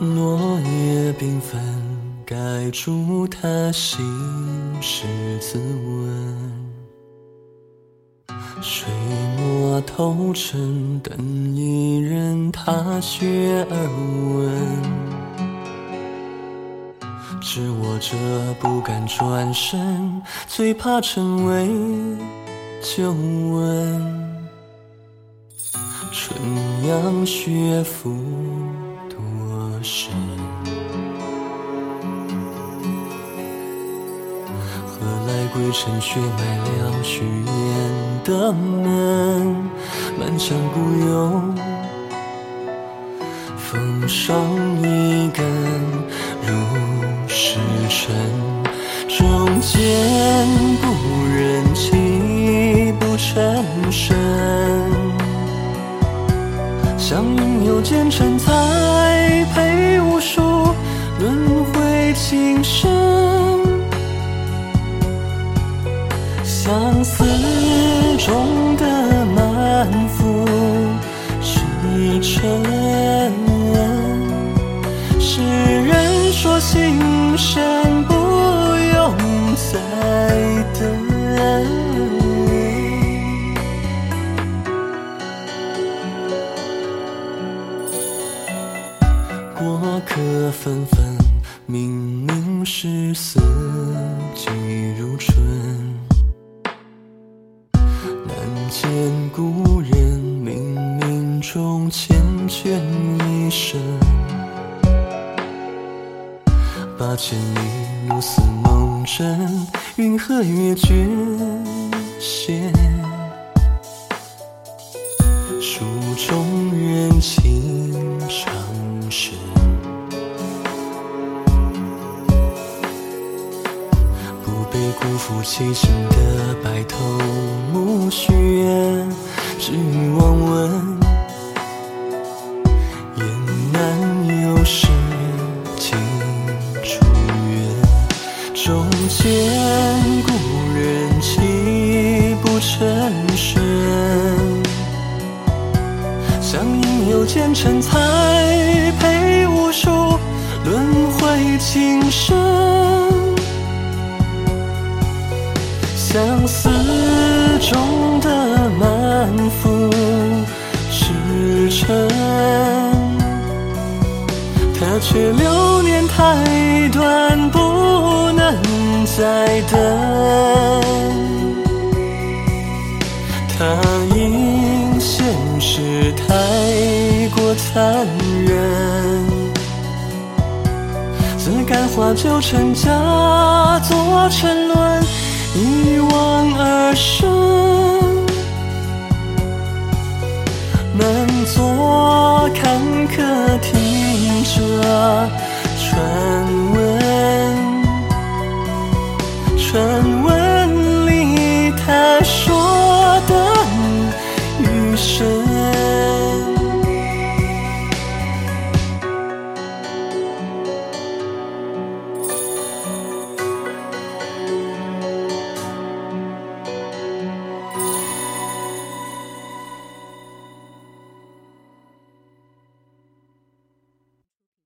落叶缤纷，盖住他心事自问。水墨透尘，等一人踏雪而闻。只握着不敢转身，最怕成为旧闻。春阳雪覆多。深，归尘雪埋了许愿的门？满腔孤勇，风霜一根，如石沉。中间故人泣不成声，相应有奸臣才配。轮回情深，尘。世人说心深不用再等，过客纷纷。明明是四季如愿一生。八千里如似梦真，云和月绝弦，书中缘情长深。不被辜负凄情的白头暮雪，只欲望问，难有时尽处远。中间故人泣不成声，相应有奸臣才配无数轮回情深。相思中的满腹痴嗔，他却流年太短，不能再等。他因现实太过残忍，自甘化旧成假，作沉沦。一往而深，